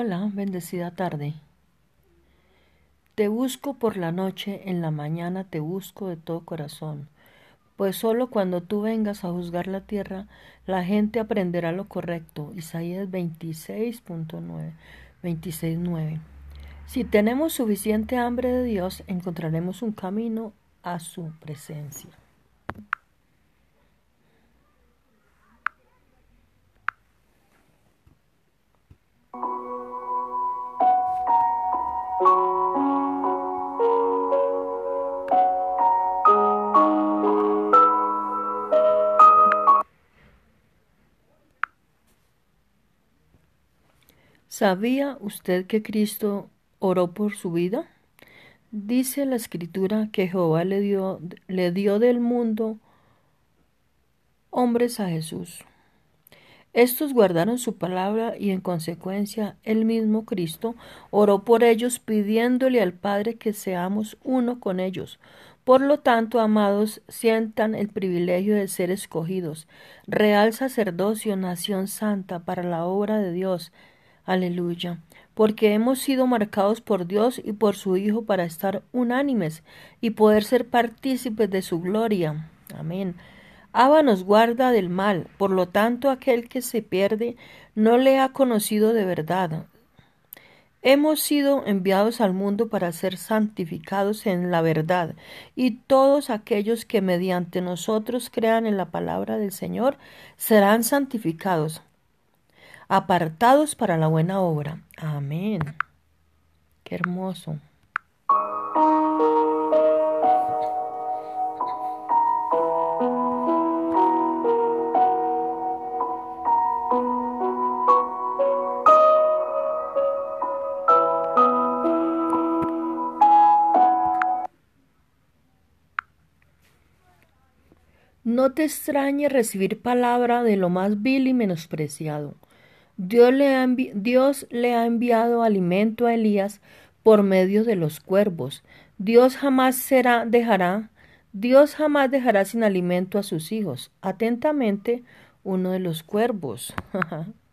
Hola, bendecida tarde. Te busco por la noche, en la mañana te busco de todo corazón, pues solo cuando tú vengas a juzgar la tierra, la gente aprenderá lo correcto. Isaías 26.9, 26.9. Si tenemos suficiente hambre de Dios, encontraremos un camino a su presencia. ¿Sabía usted que Cristo oró por su vida? Dice la escritura que Jehová le dio, le dio del mundo hombres a Jesús. Estos guardaron su palabra y en consecuencia el mismo Cristo oró por ellos pidiéndole al Padre que seamos uno con ellos. Por lo tanto, amados, sientan el privilegio de ser escogidos, real sacerdocio, nación santa para la obra de Dios, Aleluya. Porque hemos sido marcados por Dios y por su Hijo para estar unánimes y poder ser partícipes de su gloria. Amén. Abba nos guarda del mal, por lo tanto aquel que se pierde no le ha conocido de verdad. Hemos sido enviados al mundo para ser santificados en la verdad, y todos aquellos que mediante nosotros crean en la palabra del Señor serán santificados apartados para la buena obra. Amén. Qué hermoso. No te extrañe recibir palabra de lo más vil y menospreciado Dios le, ha enviado alimento a Elías por medio de los cuervos. Dios jamás será, dejará, Dios jamás dejará sin alimento a sus hijos. Atentamente, uno de los cuervos.